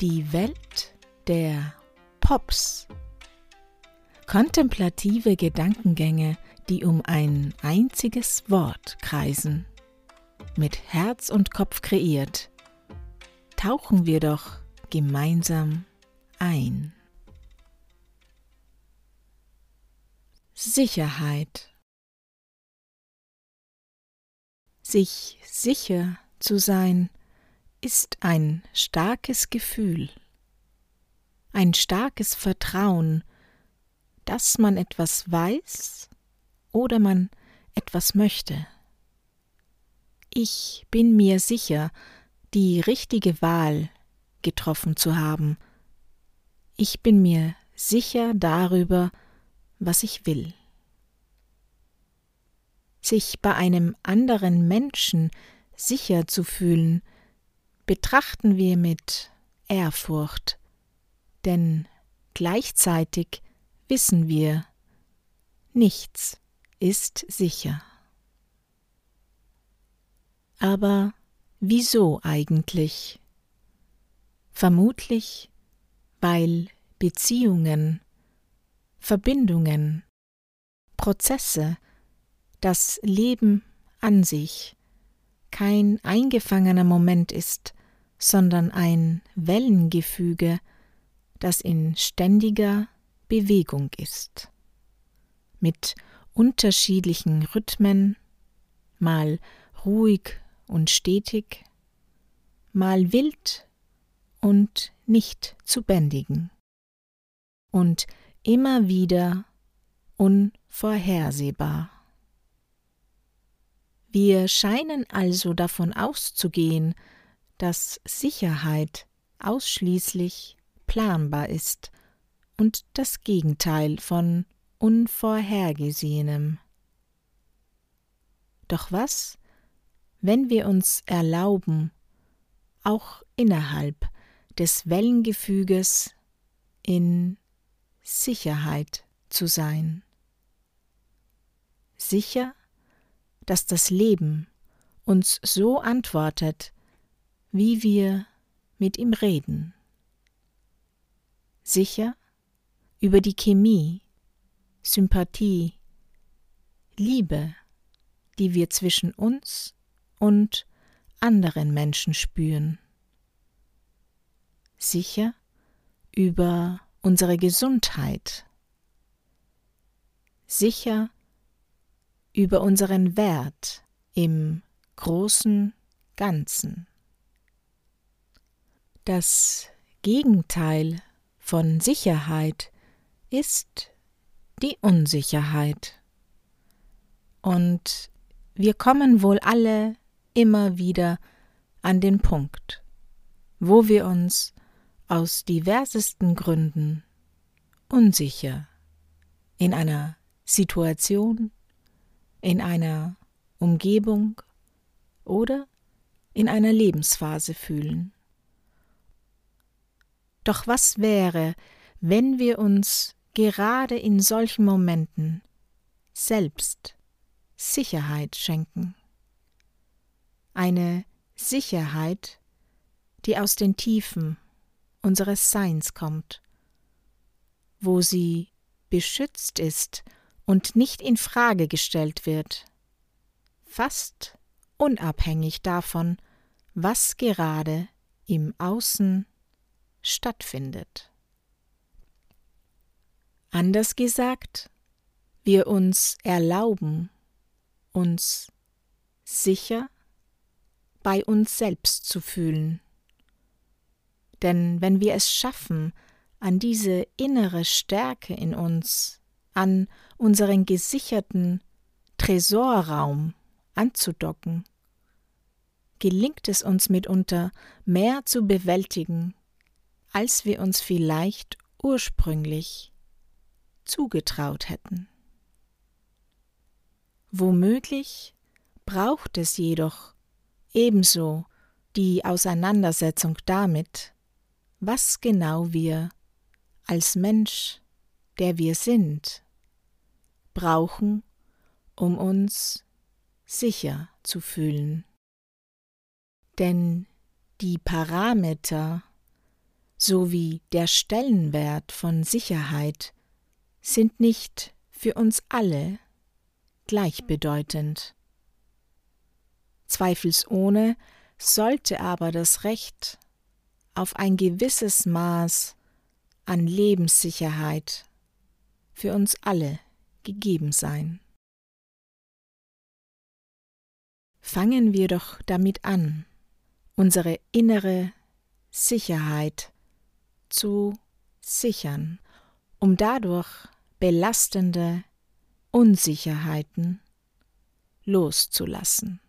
Die Welt der Pops. Kontemplative Gedankengänge, die um ein einziges Wort kreisen. Mit Herz und Kopf kreiert, tauchen wir doch gemeinsam ein. Sicherheit. Sich sicher zu sein, ist ein starkes Gefühl, ein starkes Vertrauen, dass man etwas weiß oder man etwas möchte. Ich bin mir sicher, die richtige Wahl getroffen zu haben. Ich bin mir sicher darüber, was ich will. Sich bei einem anderen Menschen sicher zu fühlen, betrachten wir mit Ehrfurcht, denn gleichzeitig wissen wir, nichts ist sicher. Aber wieso eigentlich? Vermutlich, weil Beziehungen, Verbindungen, Prozesse, das Leben an sich kein eingefangener Moment ist, sondern ein Wellengefüge, das in ständiger Bewegung ist, mit unterschiedlichen Rhythmen, mal ruhig und stetig, mal wild und nicht zu bändigen und immer wieder unvorhersehbar. Wir scheinen also davon auszugehen, dass Sicherheit ausschließlich planbar ist und das Gegenteil von Unvorhergesehenem. Doch was, wenn wir uns erlauben, auch innerhalb des Wellengefüges in Sicherheit zu sein? Sicher, dass das Leben uns so antwortet, wie wir mit ihm reden. Sicher über die Chemie, Sympathie, Liebe, die wir zwischen uns und anderen Menschen spüren. Sicher über unsere Gesundheit. Sicher über unseren Wert im großen Ganzen. Das Gegenteil von Sicherheit ist die Unsicherheit. Und wir kommen wohl alle immer wieder an den Punkt, wo wir uns aus diversesten Gründen unsicher in einer Situation, in einer Umgebung oder in einer Lebensphase fühlen. Doch was wäre, wenn wir uns gerade in solchen Momenten selbst Sicherheit schenken? Eine Sicherheit, die aus den Tiefen unseres Seins kommt, wo sie beschützt ist und nicht in Frage gestellt wird, fast unabhängig davon, was gerade im Außen stattfindet. Anders gesagt, wir uns erlauben, uns sicher bei uns selbst zu fühlen. Denn wenn wir es schaffen, an diese innere Stärke in uns, an unseren gesicherten Tresorraum anzudocken, gelingt es uns mitunter mehr zu bewältigen, als wir uns vielleicht ursprünglich zugetraut hätten. Womöglich braucht es jedoch ebenso die Auseinandersetzung damit, was genau wir als Mensch, der wir sind, brauchen, um uns sicher zu fühlen. Denn die Parameter sowie der Stellenwert von Sicherheit sind nicht für uns alle gleichbedeutend. Zweifelsohne sollte aber das Recht auf ein gewisses Maß an Lebenssicherheit für uns alle gegeben sein. Fangen wir doch damit an, unsere innere Sicherheit zu sichern, um dadurch belastende Unsicherheiten loszulassen.